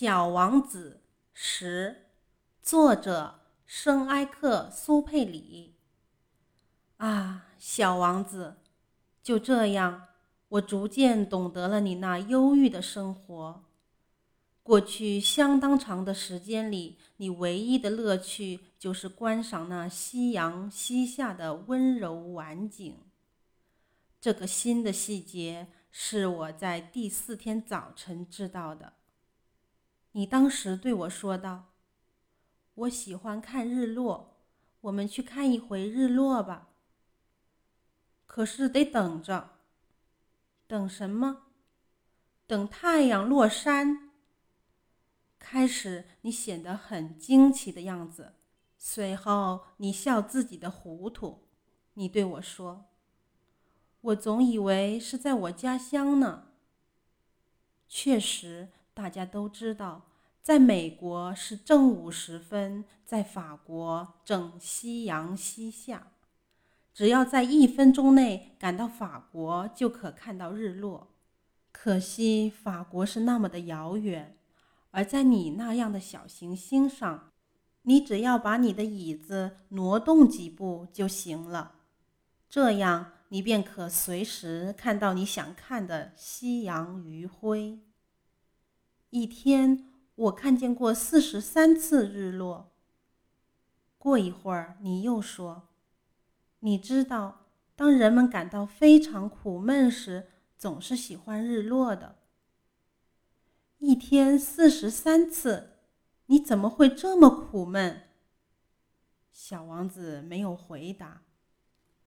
小王子十，作者圣埃克苏佩里。啊，小王子，就这样，我逐渐懂得了你那忧郁的生活。过去相当长的时间里，你唯一的乐趣就是观赏那夕阳西下的温柔晚景。这个新的细节是我在第四天早晨知道的。你当时对我说道：“我喜欢看日落，我们去看一回日落吧。”可是得等着，等什么？等太阳落山。开始你显得很惊奇的样子，随后你笑自己的糊涂。你对我说：“我总以为是在我家乡呢。”确实，大家都知道。在美国是正午时分，在法国正夕阳西下。只要在一分钟内赶到法国，就可看到日落。可惜法国是那么的遥远，而在你那样的小行星上，你只要把你的椅子挪动几步就行了，这样你便可随时看到你想看的夕阳余晖。一天。我看见过四十三次日落。过一会儿，你又说：“你知道，当人们感到非常苦闷时，总是喜欢日落的。”一天四十三次，你怎么会这么苦闷？小王子没有回答。